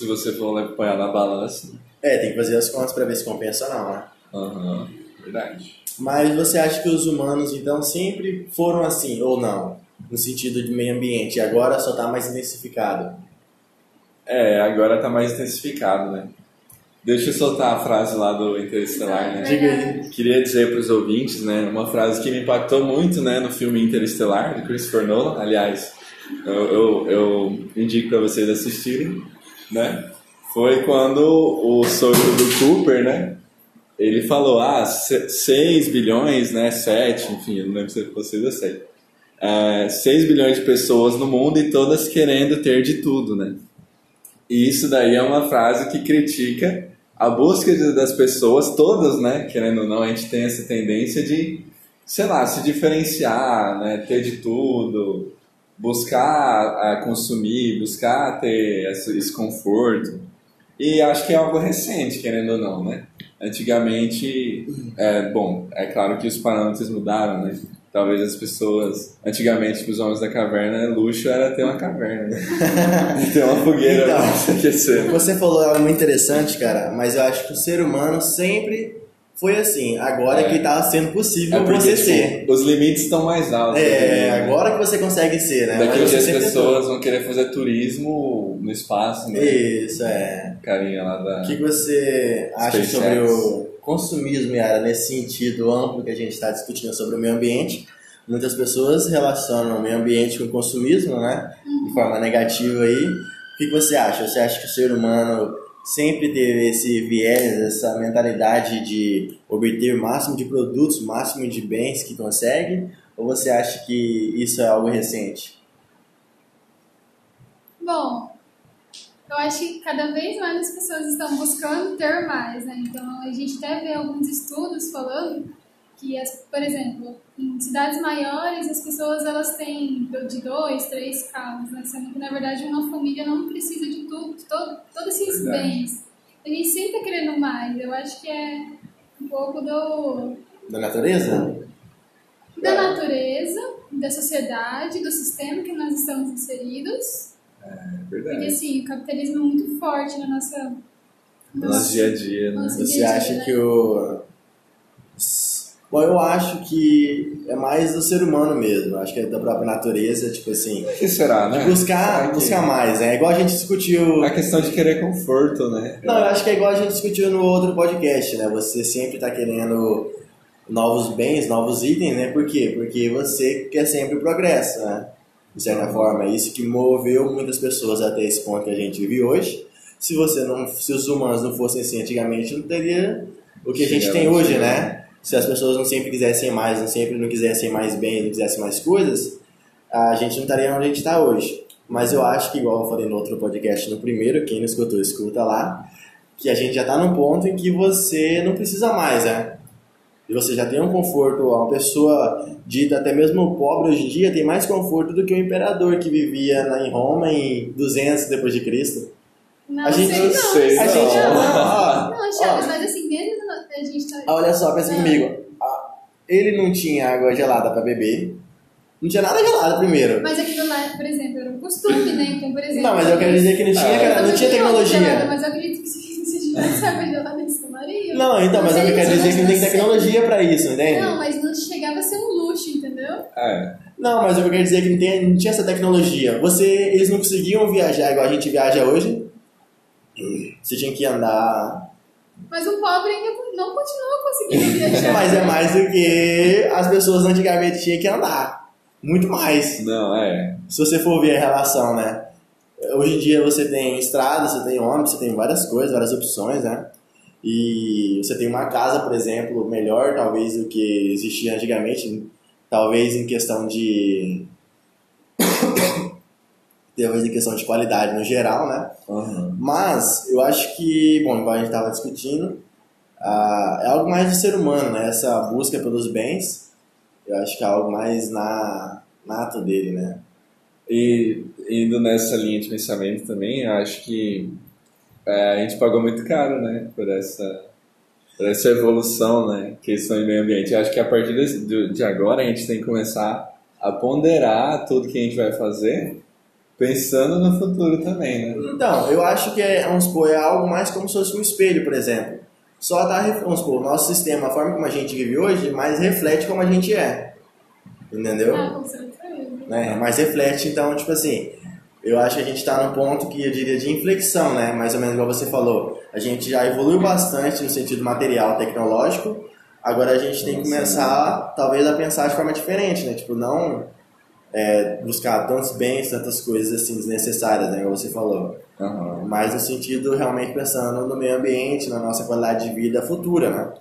se você for apoiar na balança. É, tem que fazer as contas para ver se compensa ou não, né? Aham, uhum, verdade. Mas você acha que os humanos, então, sempre foram assim, ou não? No sentido de meio ambiente, e agora só está mais intensificado? É, agora está mais intensificado, né? Deixa eu soltar a frase lá do Interestelar, né? Diga aí. Queria dizer para os ouvintes, né, uma frase que me impactou muito, né, no filme Interestelar, do Christopher Nolan. Aliás, eu, eu, eu indico para vocês assistirem, né? Foi quando o sogro do Cooper, né, ele falou, ah, 6 bilhões, né, 7, enfim, eu não lembro se vocês eu sei. É, 6 bilhões de pessoas no mundo e todas querendo ter de tudo, né? E isso daí é uma frase que critica a busca das pessoas, todas, né, querendo ou não, a gente tem essa tendência de, sei lá, se diferenciar, né, ter de tudo, buscar consumir, buscar ter esse conforto. E acho que é algo recente, querendo ou não, né? Antigamente, é, bom, é claro que os parâmetros mudaram, né? Talvez as pessoas, antigamente, para os homens da caverna, luxo era ter uma caverna, né? ter uma fogueira então, para se aquecer. Você falou algo muito interessante, cara, mas eu acho que o ser humano sempre foi assim. Agora é. que está sendo possível é porque, você tipo, ser. Os limites estão mais altos. É, né? agora que você consegue ser, né? Daqui a dia as pessoas vão querer fazer turismo no espaço, né? Isso, é. Carinha lá da. O que você acha SpaceX. sobre o consumismo, Yara, nesse sentido amplo que a gente está discutindo sobre o meio ambiente. Muitas pessoas relacionam o meio ambiente com o consumismo, né? De forma negativa aí. O que você acha? Você acha que o ser humano sempre teve esse viés, essa mentalidade de obter o máximo de produtos, o máximo de bens que consegue? Ou você acha que isso é algo recente? Bom, eu acho que cada vez mais as pessoas estão buscando ter mais, né? Então a gente até vê alguns estudos falando que, por exemplo, em cidades maiores as pessoas elas têm de dois, três carros, né? Sendo que na verdade uma família não precisa de tudo, de todo, todos esses verdade. bens. A gente sempre está querendo mais. Eu acho que é um pouco do da natureza. Da natureza, da sociedade, do sistema que nós estamos inseridos é verdade. Porque assim, o capitalismo é muito forte na nossa. No nosso dia a dia, né? Você dia acha né? que o. Bom, eu acho que é mais do ser humano mesmo. Acho que é da própria natureza, tipo assim. O que será, né? Buscar, que... buscar mais, né? É igual a gente discutiu. A questão de querer conforto, né? Não, eu acho que é igual a gente discutiu no outro podcast, né? Você sempre tá querendo novos bens, novos itens, né? Por quê? Porque você quer sempre o progresso, né? de certa forma. É isso que moveu muitas pessoas até esse ponto que a gente vive hoje. Se você não, se os humanos não fossem assim antigamente, não teria o que a gente tem hoje, né? Se as pessoas não sempre quisessem mais, não sempre não quisessem mais bem, não quisessem mais coisas, a gente não estaria onde a gente está hoje. Mas eu acho que, igual eu falei no outro podcast, no primeiro, quem não escutou, escuta lá, que a gente já está num ponto em que você não precisa mais, né? e você já tem um conforto, uma pessoa dita até mesmo pobre hoje em dia tem mais conforto do que o imperador que vivia em Roma em 200 depois de Cristo. Não, a gente não sei, a gente não. Não, não Chaves, mas assim, a gente tá... Olha só, pensa comigo. Ele não tinha água gelada para beber. Não tinha nada gelado primeiro. Mas aquilo lá, por exemplo, era um costume, né? Então, por exemplo. Não, mas eu quero dizer que não tinha, ah, não tinha tecnologia. Gelada, mas eu acredito que não, então, mas, mas eu quero dizer que não tem tecnologia pra isso, entende? Não, mas não chegava a ser um luxo, entendeu? É. Não, mas eu quero dizer que não, tem, não tinha essa tecnologia. Você, eles não conseguiam viajar igual a gente viaja hoje. Você tinha que andar. Mas o pobre ainda não continua conseguindo viajar. mas é mais do que as pessoas antigamente tinham que andar. Muito mais. Não, é. Se você for ver a relação, né? Hoje em dia você tem estrada, você tem ônibus, você tem várias coisas, várias opções, né? E você tem uma casa, por exemplo, melhor talvez do que existia antigamente, talvez em questão de talvez em questão de qualidade no geral, né? Uhum. Mas eu acho que, bom, igual a gente estava discutindo, uh, é algo mais do ser humano, né? Essa busca pelos bens, eu acho que é algo mais na nato dele, né? E indo nessa linha de pensamento também, acho que é, a gente pagou muito caro, né, por essa, por essa evolução, né, questão de meio ambiente. acho que a partir de, de agora a gente tem que começar a ponderar tudo que a gente vai fazer pensando no futuro também, né? Então, eu acho que é, vamos supor, é algo mais como se fosse um espelho, por exemplo. Só tá, vamos supor, o nosso sistema, a forma como a gente vive hoje, mais reflete como a gente é. Entendeu? Ah, com certeza. né? Mas reflete, então, tipo assim, eu acho que a gente está num ponto que eu diria de inflexão, né? Mais ou menos igual você falou. A gente já evoluiu bastante no sentido material, tecnológico. Agora a gente tem que começar, talvez, a pensar de forma diferente, né? Tipo, não é, buscar tantos bens, tantas coisas assim desnecessárias, né? Como você falou. Aham. Mas no sentido realmente pensando no meio ambiente, na nossa qualidade de vida futura, né?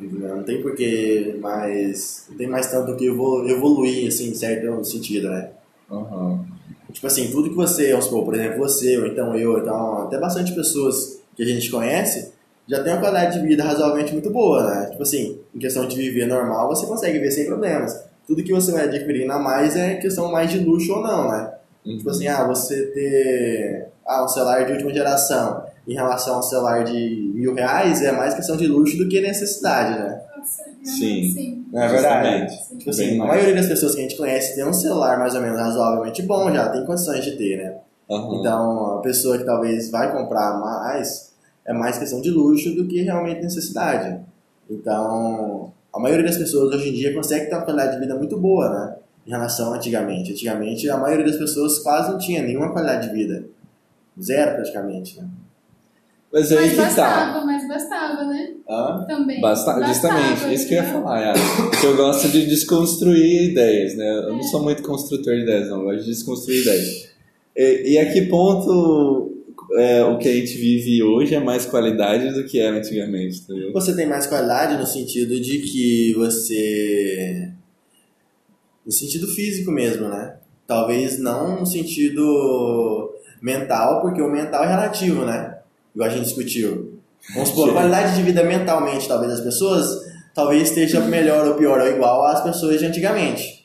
Não tem porquê mais. Não tem mais tanto que evolu- evoluir, assim, em certo sentido, né? Aham. Tipo assim, tudo que você, vamos supor, por exemplo, você, ou então eu, ou então até bastante pessoas que a gente conhece, já tem uma qualidade de vida razoavelmente muito boa, né? Tipo assim, em questão de viver normal, você consegue viver sem problemas. Tudo que você vai adquirindo a mais é questão mais de luxo ou não, né? Tipo assim, ah, você ter ah, um celular de última geração em relação a um celular de mil reais é mais questão de luxo do que necessidade, né? Sim. Sim. Não é verdade? Justamente. Tipo assim, Bem a mais. maioria das pessoas que a gente conhece tem um celular mais ou menos razoavelmente bom já, tem condições de ter, né? Aham. Então, a pessoa que talvez vai comprar mais é mais questão de luxo do que realmente necessidade. Então, a maioria das pessoas hoje em dia consegue ter uma qualidade de vida muito boa, né? Em relação a antigamente. Antigamente, a maioria das pessoas quase não tinha nenhuma qualidade de vida. Zero, praticamente, né? Mas aí Mas que tá. bastava, mas bastava, né? Hã? Também. Basta, Bastava, justamente, isso que eu ia falar, Yara. Que eu gosto de desconstruir ideias, né? Eu não sou muito construtor de ideias, não. Eu gosto de desconstruir ideias. E, e a que ponto é, o que a gente vive hoje é mais qualidade do que era antigamente, entendeu? Você tem mais qualidade no sentido de que você. No sentido físico mesmo, né? Talvez não no sentido mental, porque o mental é relativo, né? Igual a gente discutiu. Vamos supor, a qualidade de vida mentalmente, talvez, das pessoas, talvez esteja melhor ou pior ou igual às pessoas de antigamente.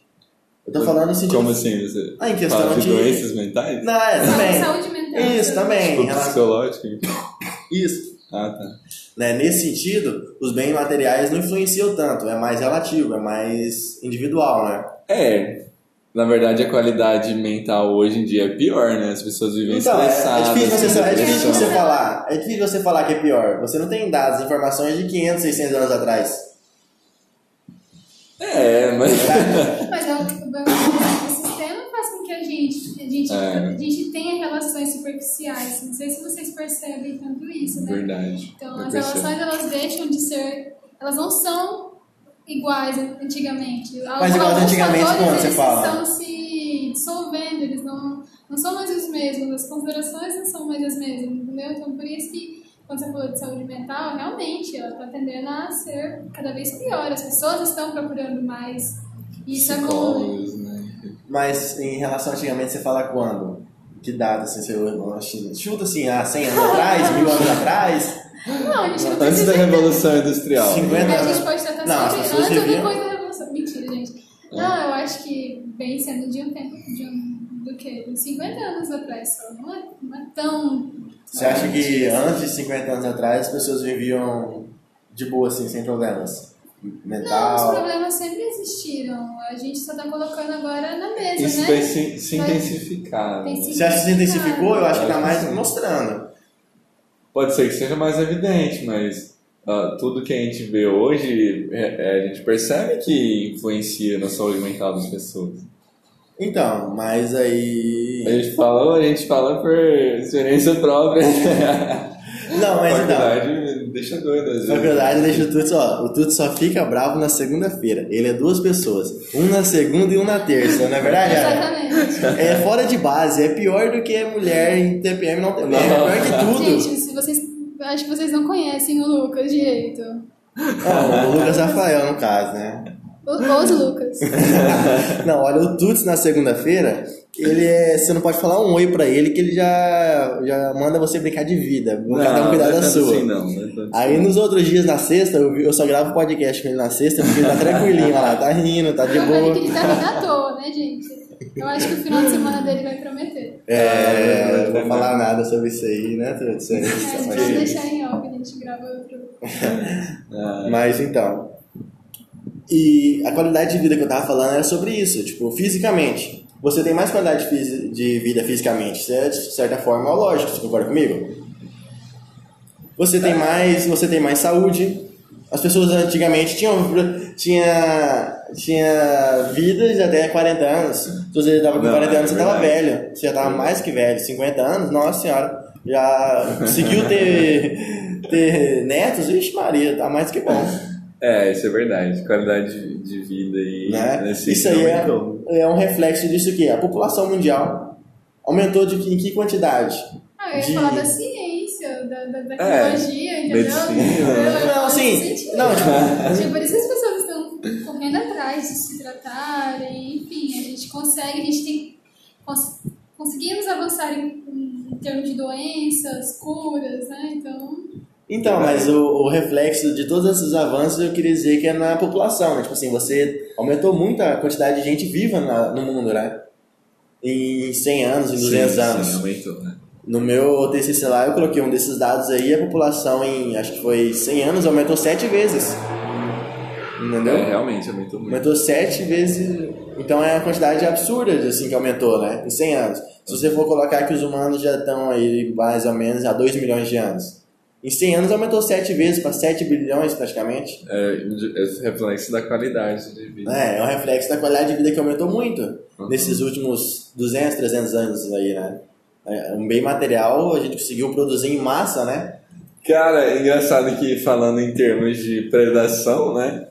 Eu tô falando no sentido. Como assim? Você Ah, em questão fala de, de. doenças mentais? Não, é, também. Saúde mental. Isso, também. Tipo, relação- psicológico? Isso. Ah, tá. né? Nesse sentido, os bens materiais não influenciam tanto, é mais relativo, é mais individual, né? É, na verdade a qualidade mental hoje em dia é pior, né? As pessoas vivem Então, é, é estressadas. difícil, você, com é difícil você falar, é difícil você falar que é pior. Você não tem dados, informações de 500, 600 anos atrás. É, mas... Mas é o sistema faz com que a gente, a gente, É. a gente tenha relações superficiais. Não sei se vocês percebem tanto isso, né? Verdade. Então, Eu as percebo. relações elas deixam de ser, elas não são iguais antigamente. Mas iguais antigamente quando você eles fala? estão se dissolvendo, eles não, não são mais os mesmos, as considerações não são mais as mesmas, entendeu? Então, por isso que quando você falou de saúde mental, realmente ela está tendendo a ser cada vez pior. As pessoas estão procurando mais. E isso é bom. Né? Né? Mas em relação a antigamente, você fala quando? Que data, assim, você chuta assim, há 100 anos atrás, mil anos atrás? Não, a gente não Antes da Revolução Industrial. 50 A gente pode tratar Não, antes ou viviam- depois da Revolução. Mentira, gente. Não, eu acho que bem sendo de um tempo, de um, do que? Uns 50 anos atrás só. Não é, não é tão. Você acha que antes de 50 anos atrás as pessoas viviam de boa, assim, sem problemas? Não, os Mental? problemas sempre existiram. A gente só tá colocando agora na mesa, Isso né? vai se, se Vai- intensificar. Né? se Você acha que se intensificou? Eu acho que tá que mais mostrando. Pode ser que seja mais evidente, mas ah, tudo que a gente vê hoje, é- é, a gente percebe que influencia na saúde mental das pessoas. Então, mas A aí. gente falou, a gente fala por experiência própria. Não, mas então. Deixa doido às Na vezes. verdade, deixa o Tuts, ó. O Tuts só fica bravo na segunda-feira. Ele é duas pessoas. Um na segunda e um na terça, não é verdade? Exatamente. É fora de base, é pior do que mulher em TPM não TPM. É pior que tudo. Gente, se vocês. Acho que vocês não conhecem o Lucas direito. Não, o Lucas Rafael, no caso, né? Os, os Lucas. Não, olha, o Tuts na segunda-feira, ele é. Você não pode falar um oi pra ele que ele já, já manda você brincar de vida. Vou cada um cuidar não é da sua. Assim, não, não é tanto Aí assim. nos outros dias na sexta, eu, eu só gravo podcast com ele na sexta, porque ele tá tranquilinho lá, tá rindo, tá de Eu falei boa. que ele tá rindo à toa, né, gente? Eu acho que o final de semana dele vai prometer. É, não vou falar nada sobre isso aí, né, Tuts? É, É, isso, vamos deixar em off, a gente grava outro. Mas então. E a qualidade de vida que eu tava falando era sobre isso, tipo, fisicamente. você tem mais qualidade de vida fisicamente. É, de certa forma, lógico, você concorda comigo? Você tem mais, você tem mais saúde. As pessoas antigamente tinham, tinha, tinha vidas até 40 anos. Se você estava com Não, 40 é anos, você estava verdade. velho. Você já estava mais que velho. 50 anos, nossa senhora, já conseguiu ter, ter netos? Vixe Maria, tá mais que bom. É, isso é verdade. Qualidade de, de vida e né? nesse Isso aí é, é um reflexo disso que a população mundial aumentou de que, em que quantidade? Ah, eu ia De- falar da ciência, da, da tecnologia, entendeu? medicina. Não, falar assim, não, tipo- Tipo, por isso que as pessoas estão correndo atrás de se tratarem, enfim, a gente consegue, a gente tem. cons- conseguimos avançar em, em termos de doenças, curas, né? Então. Então, mas o, o reflexo de todos esses avanços eu queria dizer que é na população, né? Tipo assim, você aumentou muito a quantidade de gente viva na- no mundo, né? Em 100 anos, em 200 sim, anos. Sim, aumentou, né? No meu TCC lá eu coloquei um desses dados aí, a população em, acho que foi 100 anos, aumentou 7 vezes. Entendeu? É, realmente aumentou muito. Aumentou sete vezes. Então é uma quantidade absurda assim, que aumentou, né? Em 100 anos. Se você for colocar que os humanos já estão aí mais ou menos há 2 milhões de anos. Em 100 anos aumentou sete vezes para 7 bilhões praticamente. É, esse reflexo da qualidade de vida. É, é um reflexo da qualidade de vida que aumentou muito Uhum. nesses últimos 200, 300 anos aí, né? É, Um bem material a gente conseguiu produzir em massa, né? Cara, é engraçado que falando em termos de predação, né?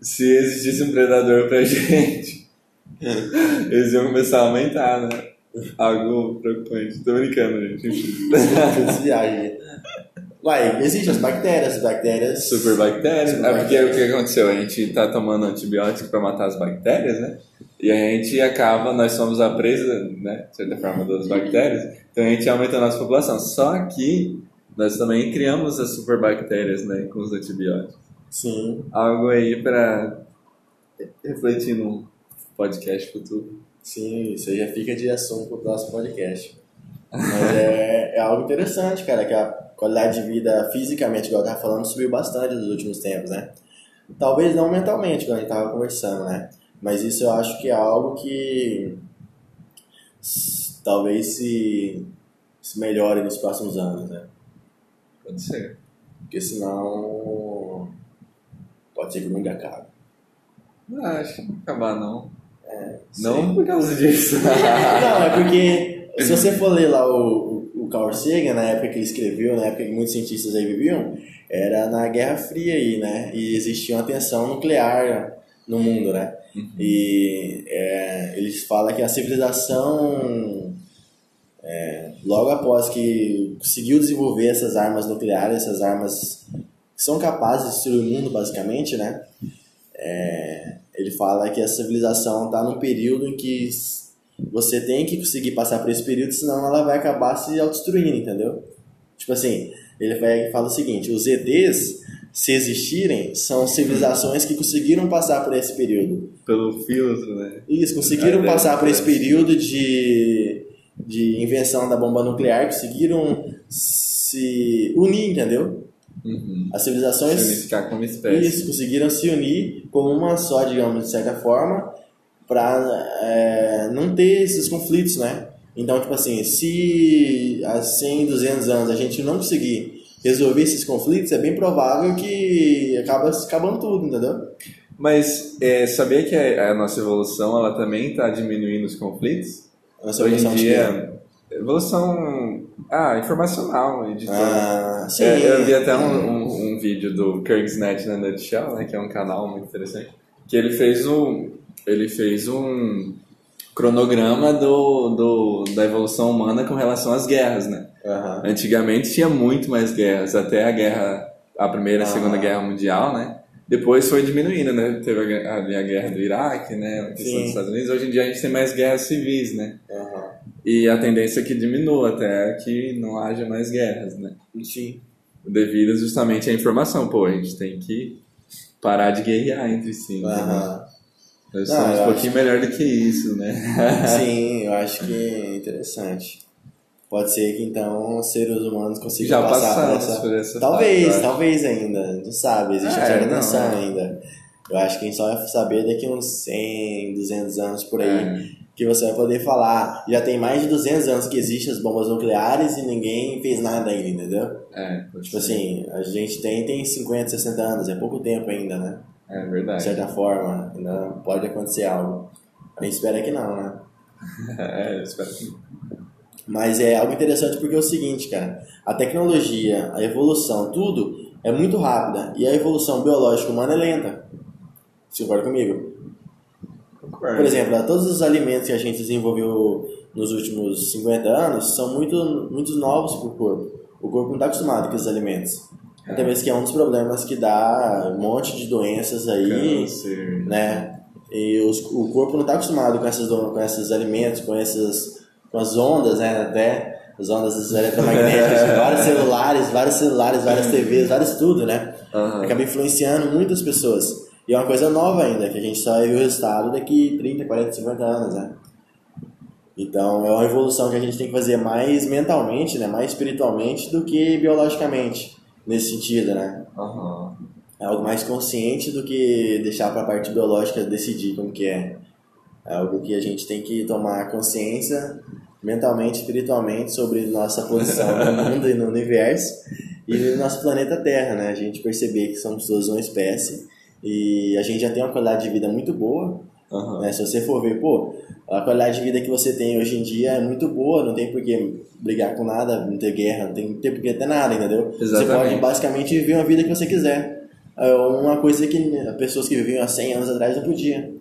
Se existisse um predador pra gente, eles iam começar a aumentar, né? Algo preocupante. Tô brincando, gente. Uai, existem as bactérias, as bactérias. Superbactérias. É Superbactérias. porque o que aconteceu? A gente tá tomando antibiótico pra matar as bactérias, né? E a gente acaba, nós somos a presa, né? De certa forma, das bactérias. Então a gente aumenta a nossa população. Só que nós também criamos as superbactérias, né? Com os antibióticos. Sim. algo aí para refletir no podcast futuro. Sim, isso aí já fica de assunto pro próximo podcast. Mas é, é algo interessante, cara, que a qualidade de vida fisicamente, igual eu tava falando, subiu bastante nos últimos tempos, né? Talvez não mentalmente, quando a gente tava conversando, né? Mas isso eu acho que é algo que talvez se, se melhore nos próximos anos, né? Pode ser. Porque senão pode ser que mundo acabe. Não, acho que não acabar, não. Sim. Não por causa disso. Não, é porque se você for ler lá o, o, Carl Sagan, na época que ele escreveu, na época que muitos cientistas aí viviam, era na Guerra Fria aí, né? E existia uma tensão nuclear no mundo, né? E é, eles falam que a civilização, é, logo após que conseguiu desenvolver essas armas nucleares, essas armas que são capazes de destruir o mundo, basicamente, né? É, ele fala que a civilização está num período em que você tem que conseguir passar por esse período, senão ela vai acabar se autodestruindo, entendeu? Tipo assim, ele vai- fala o seguinte: os ETs, se existirem, são civilizações que conseguiram passar por esse período. Pelo filtro, né? Isso, conseguiram Ah, passar por esse período de, de invenção da bomba nuclear, conseguiram se unir, entendeu? Uhum. As Se civilizações unificar como espécie. isso, conseguiram se unir como uma só, digamos, de certa forma, para não ter esses conflitos, né? Então, tipo assim, se há 100, 200 anos a gente não conseguir resolver esses conflitos, é bem provável que acaba acabando tudo, entendeu? Mas é, sabia que a, a nossa evolução ela também está diminuindo os conflitos? A nossa Hoje evolução em dia, evolução ah, informacional e de tudo. Ah, sim. É, eu vi até um, um, um vídeo do Kirksnet na Nutshell, né, que é um canal muito interessante, que ele fez um, ele fez um cronograma do, do, da evolução humana com relação às guerras, né? Aham. Antigamente tinha muito mais guerras, até a guerra, a primeira e a segunda Ah. guerra mundial, né? Depois foi diminuindo, né? Teve a, a guerra do Iraque, né? A questão Sim. dos Estados Unidos. Hoje em dia a gente tem mais guerras civis, né? Aham. E a tendência é que diminua até que não haja mais guerras, né? Sim. Devido justamente à informação. Pô, a gente tem que parar de guerrear entre si. né? Nós somos um pouquinho melhor do que isso, né? Sim, eu acho que é interessante. Pode ser que então seres humanos consigam Já passar essa... por essa Talvez, fase, talvez ainda. Não sabe, existe É, uma certa não, é. ainda. Eu acho que a gente só vai saber daqui uns 100, 200 anos por aí. É. que você vai poder falar, já tem mais de 200 anos que existem as bombas nucleares e ninguém fez nada ainda, entendeu? É, Tipo ser. assim, a gente tem, tem 50, 60 anos, é pouco tempo ainda, né? É De verdade. certa forma, ainda pode acontecer algo. A gente espera que não, né? É, eu espero que. Mas é algo interessante porque é o seguinte, cara, a tecnologia, a evolução, tudo é muito rápida e a evolução biológica humana é lenta. Você concorda comigo? Concordo. Por exemplo, todos os alimentos que a gente desenvolveu nos últimos 50 anos são muito, muito novos para o corpo. O corpo não está acostumado com esses alimentos. Até mesmo que é um dos problemas que dá um monte de doenças aí, Câncer. né? E os, o corpo não está acostumado com, essas, com esses alimentos, com essas com as ondas, né? Até as ondas eletromagnéticas, de vários celulares, vários celulares, várias TVs, vários tudo, né? Aham. Acaba influenciando muitas pessoas. E é uma coisa nova ainda, que a gente só ver o resultado daqui 30, 40, 50 anos, né? Então é uma evolução que a gente tem que fazer mais mentalmente, né? Mais espiritualmente do que biologicamente, nesse sentido, né? Aham. É algo mais consciente do que deixar para a parte biológica decidir como que é. É algo que a gente tem que tomar consciência mentalmente, espiritualmente sobre nossa posição no mundo e no universo e no nosso planeta Terra, né? A gente perceber que somos todos uma espécie e a gente já tem uma qualidade de vida muito boa, Aham. né? Se você for ver, pô, a qualidade de vida que você tem hoje em dia é muito boa, não tem por que brigar com nada, não ter guerra, não tem, não tem por que ter nada, entendeu? Você Exatamente. pode basicamente viver uma vida que você quiser. É uma coisa que pessoas que viviam há 100 anos atrás não podiam.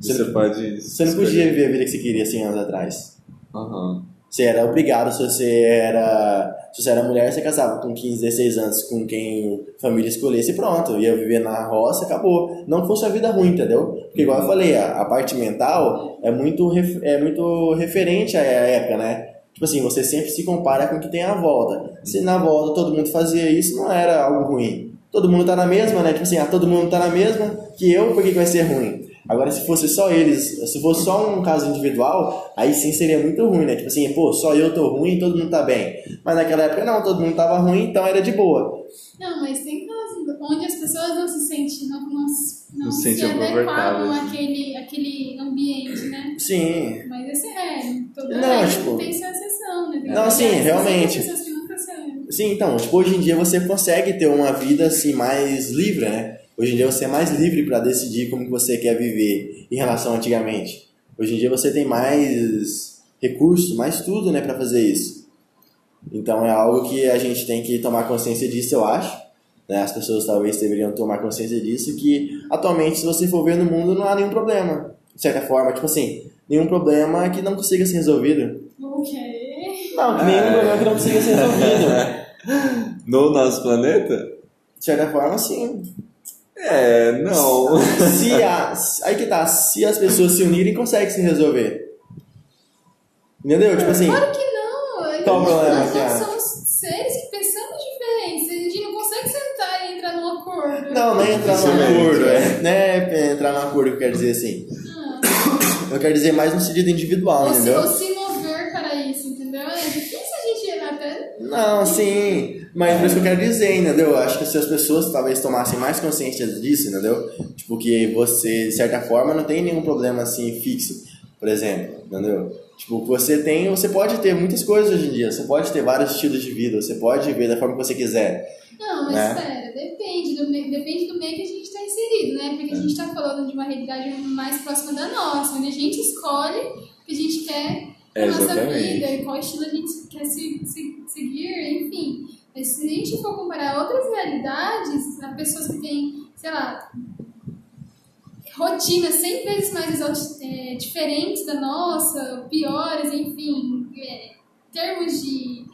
Você pode. Você não podia viver a vida que você queria 100 anos atrás. Aham. Você era obrigado, se você era, se você era mulher, você casava com 15, 16 anos com quem a família escolhesse e pronto. Ia viver na roça, acabou. Não fosse uma vida ruim, entendeu? Porque igual eu falei, a, a parte mental é muito, é muito referente à época, né? Tipo assim, você sempre se compara com o que tem à volta. Se na volta todo mundo fazia isso, não era algo ruim. Todo mundo tá na mesma, né? Tipo assim, ah, todo mundo tá na mesma que eu, por que que vai ser ruim? Agora, se fosse só eles, se fosse só um caso individual, aí sim seria muito ruim, né? Tipo assim, pô, só eu tô ruim e todo mundo tá bem. Mas naquela época não, todo mundo tava ruim, então era de boa. Não, mas tem casos onde as pessoas não se sentem, não, não, não, Não se se adequavam confortáveis. àquele, àquele ambiente, né? Sim. Mas esse é, toda Não, vez tipo- tem sua exceção, né? Tem Não, sim, realmente. Tem pessoas que nunca saem. Sim, então, tipo, hoje em dia você consegue ter uma vida assim mais livre, né? Hoje em dia você é mais livre para decidir como que você quer viver em relação a antigamente. Hoje em dia você tem mais recursos, mais tudo, né, para fazer isso. Então é algo que a gente tem que tomar consciência disso, eu acho. Né? As pessoas talvez deveriam tomar consciência disso, que atualmente, se você for ver no mundo, não há nenhum problema. De certa forma, tipo assim, nenhum problema que não consiga ser resolvido. Ok. Não, que nenhum É. problema que não consiga ser resolvido. No nosso planeta? De certa forma, sim. É, não. se a, aí que tá, se as pessoas se unirem, consegue se resolver. Entendeu? Tipo assim, Claro que não. Qual o problema, Nós Kiara? somos seres que pensamos diferentes. A gente não consegue sentar e entrar num acordo. não, não é entrar num acordo, é. é, não é entrar num acordo que eu quero dizer assim. Ah, Eu quero dizer mais no sentido individual, entendeu? se mover para isso, entendeu? É difícil a gente até. Não, sim, mas por isso que eu quero dizer, entendeu? Eu acho que se as pessoas talvez tomassem mais consciência disso, entendeu? Tipo, que você, de certa forma, não tem nenhum problema assim fixo, por exemplo, entendeu? Tipo, você tem, você pode ter muitas coisas hoje em dia, você pode ter vários estilos de vida, você pode ver da forma que você quiser. Não, mas Né? espera, depende do, meio, depende do meio que a gente está inserido, né? Porque a gente está falando de uma realidade mais próxima da nossa, onde a gente escolhe o que a gente quer É, na nossa vida e qual estilo a gente quer se, se- seguir, enfim. Mas se a gente for comparar outras realidades, a pessoas que têm, sei lá, rotinas 100 vezes mais é, diferentes da nossa, piores, enfim, é, termos de.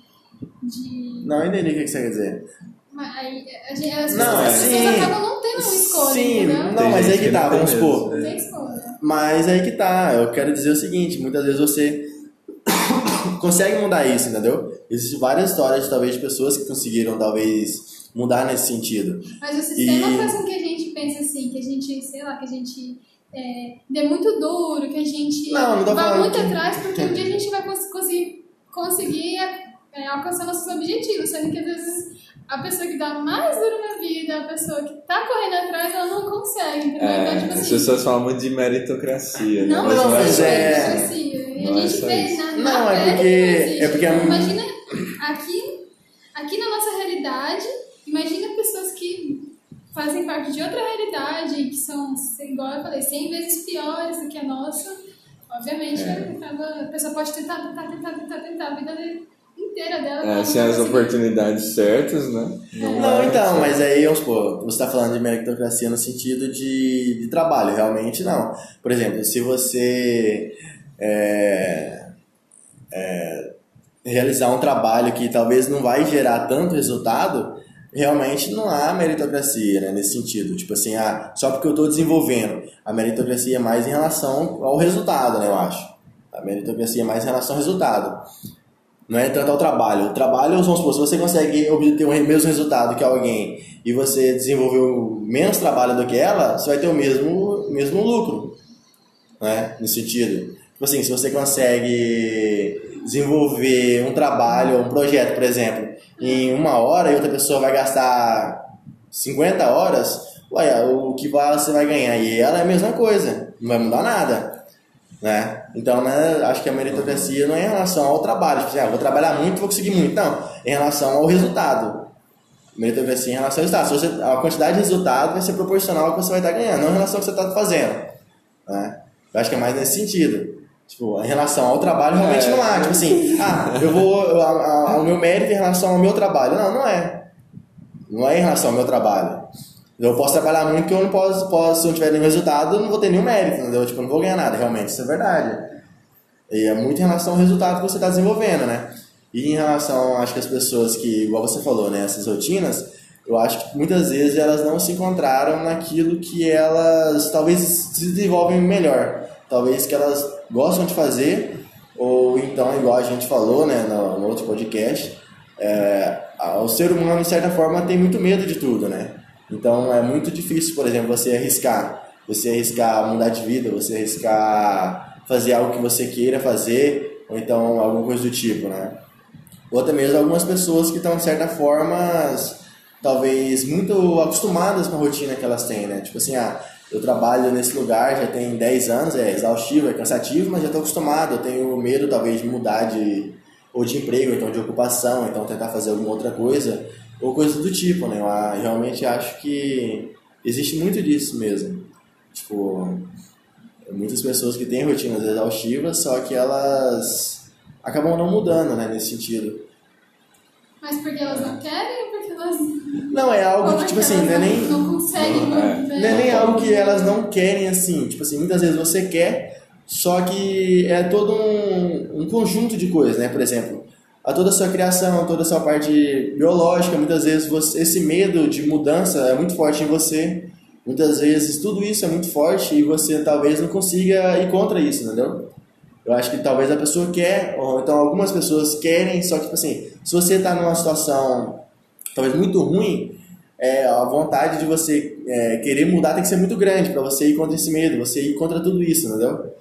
de Não, eu entendi o que você quer dizer. mas aí, a gente, as Não, pessoas, as sim. pessoas acabam não tendo uma escolha, Sim, entendeu? não, mas aí que tá, vamos supor. é. Não tem escolha. Mas aí que tá, eu quero dizer o seguinte, muitas vezes você consegue mudar isso, entendeu? Existem várias histórias, talvez, de pessoas que conseguiram, talvez, mudar nesse sentido. Mas o sistema E- faz com que a gente pense assim, que a gente, sei lá, que a gente é, dê muito duro, que a gente Não, não vá muito que- atrás, porque um dia a gente vai cons- conseguir, conseguir é, alcançar nossos objetivos, sendo que às vezes a pessoa que dá mais duro na vida, a pessoa que tá correndo atrás, ela não consegue, entendeu? É, então, tipo as assim, pessoas falam muito de meritocracia, né? não, Mas não, é mas só é- meritocracia. E Não a é gente só vê isso. na, Não, é porque- é porque é Imagina aqui, aqui na nossa realidade, imagina pessoas que fazem parte de outra realidade, que são, igual eu falei, 100 vezes piores do que a nossa. Obviamente, É. a pessoa pode tentar, tentar, tentar, tentar, tentar a vida inteira dela. É, sem não as oportunidades certas, né? Não, é então, mas aí, vamos supor, você está falando de meritocracia no sentido de, de trabalho, realmente não. Por exemplo, se você é, é, realizar um trabalho que talvez não vai gerar tanto resultado, realmente não há meritocracia né, nesse sentido. Tipo assim, ah, só porque eu estou desenvolvendo. A meritocracia é mais em relação ao resultado, né, eu acho. A meritocracia é mais em relação ao resultado. Não é tanto ao trabalho. O trabalho, vamos supor, se você consegue obter o mesmo resultado que alguém e você desenvolveu menos trabalho do que ela, você vai ter o mesmo, mesmo lucro. Né? No sentido. Tipo assim, se você consegue desenvolver um trabalho, um projeto, por exemplo, em uma hora e outra pessoa vai gastar 50 horas, ué, o que você vai ganhar? E ela é a mesma coisa, não vai mudar nada. Né? Então, né, acho que a meritocracia não é em relação ao trabalho, tipo assim, ah, vou trabalhar muito, vou conseguir muito. Não, é em relação ao resultado. Meritocracia é em relação ao resultado. Se você, a quantidade de resultado vai ser proporcional ao que você vai estar ganhando, não em relação ao que você está fazendo. Né? Eu acho que é mais nesse sentido. Tipo, em relação ao trabalho, realmente É. não há. Tipo assim, ah, eu vou. eu- a- a- o meu mérito em relação ao meu trabalho. Não, não é. Não é em relação ao meu trabalho. Eu posso trabalhar muito que eu não posso, posso se eu não tiver nenhum resultado, eu não vou ter nenhum mérito, entendeu? Tipo, eu não vou ganhar nada, realmente, isso é verdade. E é muito em relação ao resultado que você está desenvolvendo, né? E em relação, acho que as pessoas que, igual você falou, né, essas rotinas, eu acho que muitas vezes elas não se encontraram naquilo que elas talvez se desenvolvem melhor. Talvez que elas gostam de fazer, ou então, igual a gente falou, né, no, outro podcast, é, o ser humano, de certa forma, tem muito medo de tudo, né? Então é muito difícil, por exemplo, você arriscar. Você arriscar mudar de vida, você arriscar fazer algo que você queira fazer, ou então alguma coisa do tipo, né? Ou até mesmo algumas pessoas que estão, de certa forma, talvez muito acostumadas com a rotina que elas têm, né? Tipo assim, ah, eu trabalho nesse lugar já tem 10 anos, é exaustivo, é cansativo, mas já estou acostumado, eu tenho medo talvez de mudar de ou de emprego, então de ocupação, então tentar fazer alguma outra coisa, ou coisa do tipo, né? Eu realmente acho que existe muito disso mesmo. Tipo, muitas pessoas que têm rotinas exaustivas, só que elas acabam não mudando, né, nesse sentido. Mas porque elas não querem ou porque elas. Não, é algo que, tipo porque assim, não é nem... não conseguem. É. Não é nem algo que elas não querem assim, tipo assim, muitas vezes você quer, só que é todo um, um conjunto de coisas, né? Por exemplo, a toda a sua criação, toda a sua parte biológica, muitas vezes você, esse medo de mudança é muito forte em você. Muitas vezes tudo isso é muito forte e você talvez não consiga ir contra isso, entendeu? Eu acho que talvez a pessoa quer, ou então algumas pessoas querem, só que, tipo assim, se você está numa situação talvez muito ruim, é, a vontade de você é, querer mudar tem que ser muito grande para você ir contra esse medo, você ir contra tudo isso, entendeu?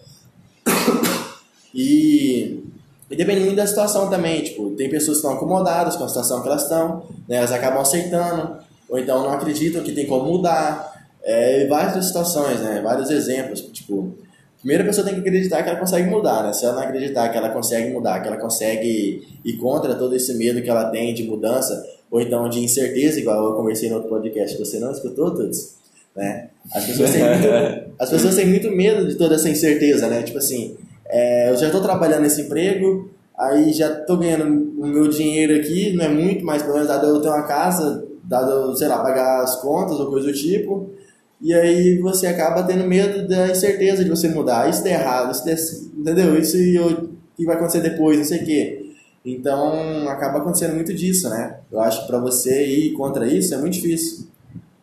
E, e depende muito da situação também, tipo, tem pessoas que estão acomodadas com a situação que elas estão, né, elas acabam aceitando, ou então não acreditam que tem como mudar, é, várias situações, né, vários exemplos, tipo, primeiro a pessoa tem que acreditar que ela consegue mudar, né, se ela não acreditar que ela consegue mudar, que ela consegue ir contra todo esse medo que ela tem de mudança, ou então de incerteza, igual eu conversei no outro podcast, você não escutou todos? Né? As, pessoas têm muito, as pessoas têm muito medo de toda essa incerteza, né? Tipo assim, é, eu já estou trabalhando nesse emprego, aí já estou ganhando o meu dinheiro aqui, não é muito, mas pelo menos dado eu ter uma casa, dado, sei lá, pagar as contas ou coisa do tipo, e aí você acaba tendo medo da incerteza de você mudar. Isso der errado, isso der, entendeu? Isso e o que vai acontecer depois, não sei o quê. Então acaba acontecendo muito disso, né? Eu acho que para você ir contra isso é muito difícil.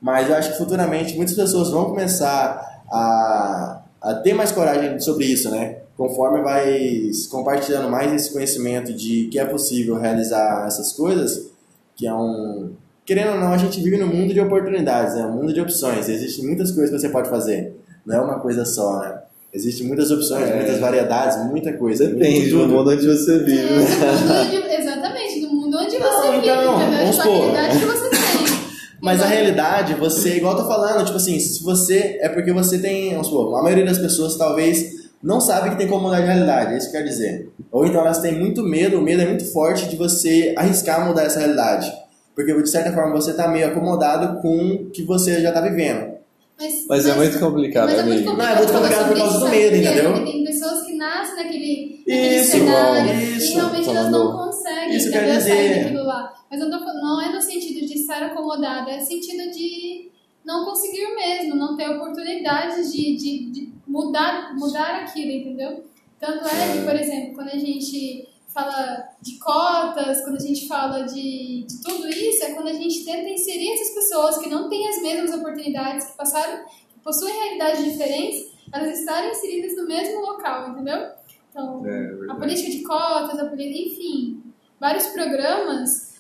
Mas eu acho que futuramente muitas pessoas vão começar a, a ter mais coragem sobre isso, né? Conforme vai compartilhando mais esse conhecimento de que é possível realizar essas coisas, que é um. Querendo ou não, a gente vive num mundo de oportunidades, né? um mundo de opções. Existem muitas coisas que você pode fazer, não é uma coisa só, né? Existem muitas opções, É. muitas variedades, muita coisa. Depende muito do tudo. mundo onde você É, vive. onde- exatamente, no mundo onde Não, você vive. então, sua supor. realidade que você tem. Mas a Igual- realidade, você, igual eu tô falando, tipo assim, se você. É porque você tem. Vamos supor, a maioria das pessoas talvez não sabe que tem como mudar de realidade, é isso que quer dizer. Ou então elas têm muito medo, o medo é muito forte de você arriscar mudar essa realidade. Porque de certa forma você tá meio acomodado com o que você já tá vivendo. Mas, Mas é muito complicado, mas é muito amigo. Não, é muito falar complicado por sobre causa isso, do medo, Porque entendeu? Tem pessoas que nascem naquele, naquele Isso, cenário isso, e realmente elas não conseguem Isso entendeu? quer sair dizer- daquilo lá. Mas eu tô não é no sentido de estar acomodada, é no sentido de não conseguir mesmo, não ter oportunidades de, de, de mudar, mudar aquilo, entendeu? Tanto é que, por exemplo, quando a gente fala de cotas, quando a gente fala de, de tudo isso, é quando a gente tenta inserir essas pessoas que não têm as mesmas oportunidades, que passaram, que possuem realidades diferentes, elas estarem inseridas no mesmo local, entendeu? Então, É, a verdade. política de cotas, a política, enfim, vários programas,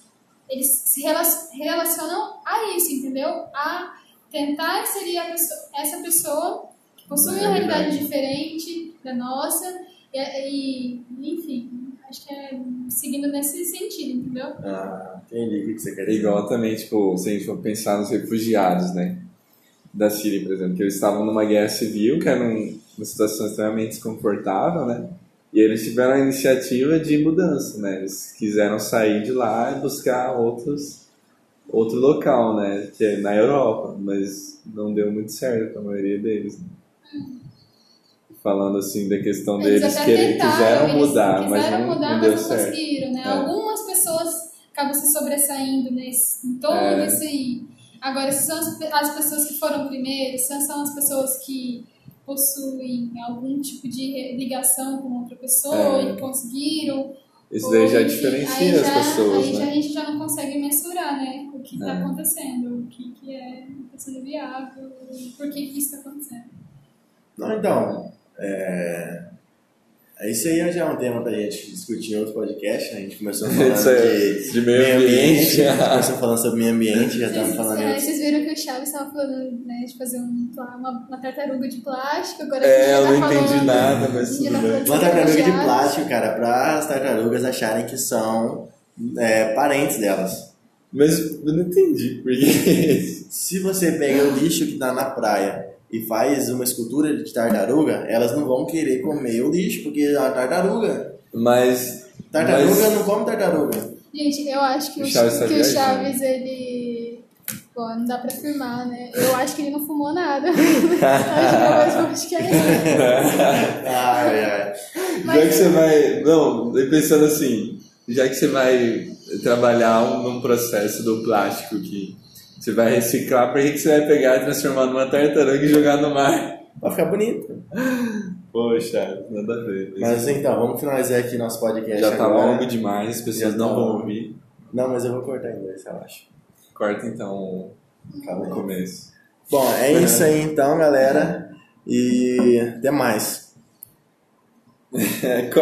eles se rela- relacionam a isso, entendeu? A tentar inserir a pessoa- essa pessoa que possui É uma realidade diferente da nossa, e, e, enfim, acho que é seguindo nesse sentido, entendeu? Ah, entendi o que você quer dizer. Igual também, tipo, se a gente for pensar nos refugiados, né? Da Síria, por exemplo, que eles estavam numa guerra civil, que era um- uma situação extremamente desconfortável, né? E eles tiveram a iniciativa de mudança, né? Eles quiseram sair de lá e buscar outros, outro local, né? Que é na Europa, mas não deu muito certo para a maioria deles. Né? Falando assim da questão Eles deles até que eles tentaram, quiseram eles mudar, mas quiseram não, mudar, não mas não certo. conseguiram, né? É. Algumas pessoas acabam se sobressaindo nesse, em todo É. esse aí. Agora, se são as, pe- as pessoas que foram primeiro, se são as pessoas que possuem algum tipo de ligação com outra pessoa É. e conseguiram. Isso daí já diferencia aí as já- pessoas, Aí já, né? a gente já não consegue mensurar, né? O que está É. acontecendo, o que, que é tá sendo viável, por que, que isso está acontecendo. Não, então, é... é Isso aí já é um tema pra gente discutir em outro podcast, né? A gente começou falando Isso é de, de meio ambiente. começou falando sobre meio ambiente, já estamos Vocês, falando é, vocês viram que o Chaves estava falando né, de fazer um, uma, uma tartaruga de plástico, agora a É, gente eu já não tá entendi falando- nada, mas a tudo tá bem. Uma tartaruga de plástico, cara, para as tartarugas acharem que são é, parentes delas. Mas eu não entendi por que Se você pega o lixo que tá na praia e faz uma escultura de tartaruga, elas não vão querer comer o lixo, porque a tartaruga. Mas. Tartaruga mas- não come tartaruga. Gente, eu acho que O o, Chaves tá que o. Chaves, ele. Bom, não dá pra afirmar, né? Eu acho que ele não fumou nada. acho que eu acho que é. Ai, ai. Já que você vai. Não, eu pensando assim, já que você vai trabalhar um- num processo do plástico que você vai reciclar, por que, que você vai pegar e transformar numa tartaruga e jogar no mar? Vai ficar bonito. Poxa, nada a ver. Mas então, vamos finalizar aqui nosso podcast. já tá agora. longo demais, as pessoas Já não tá vão longo. ouvir. Não, mas eu vou cortar em dois, eu acho. Corta então Calma o começo. Bom, é isso aí então, galera. E até mais.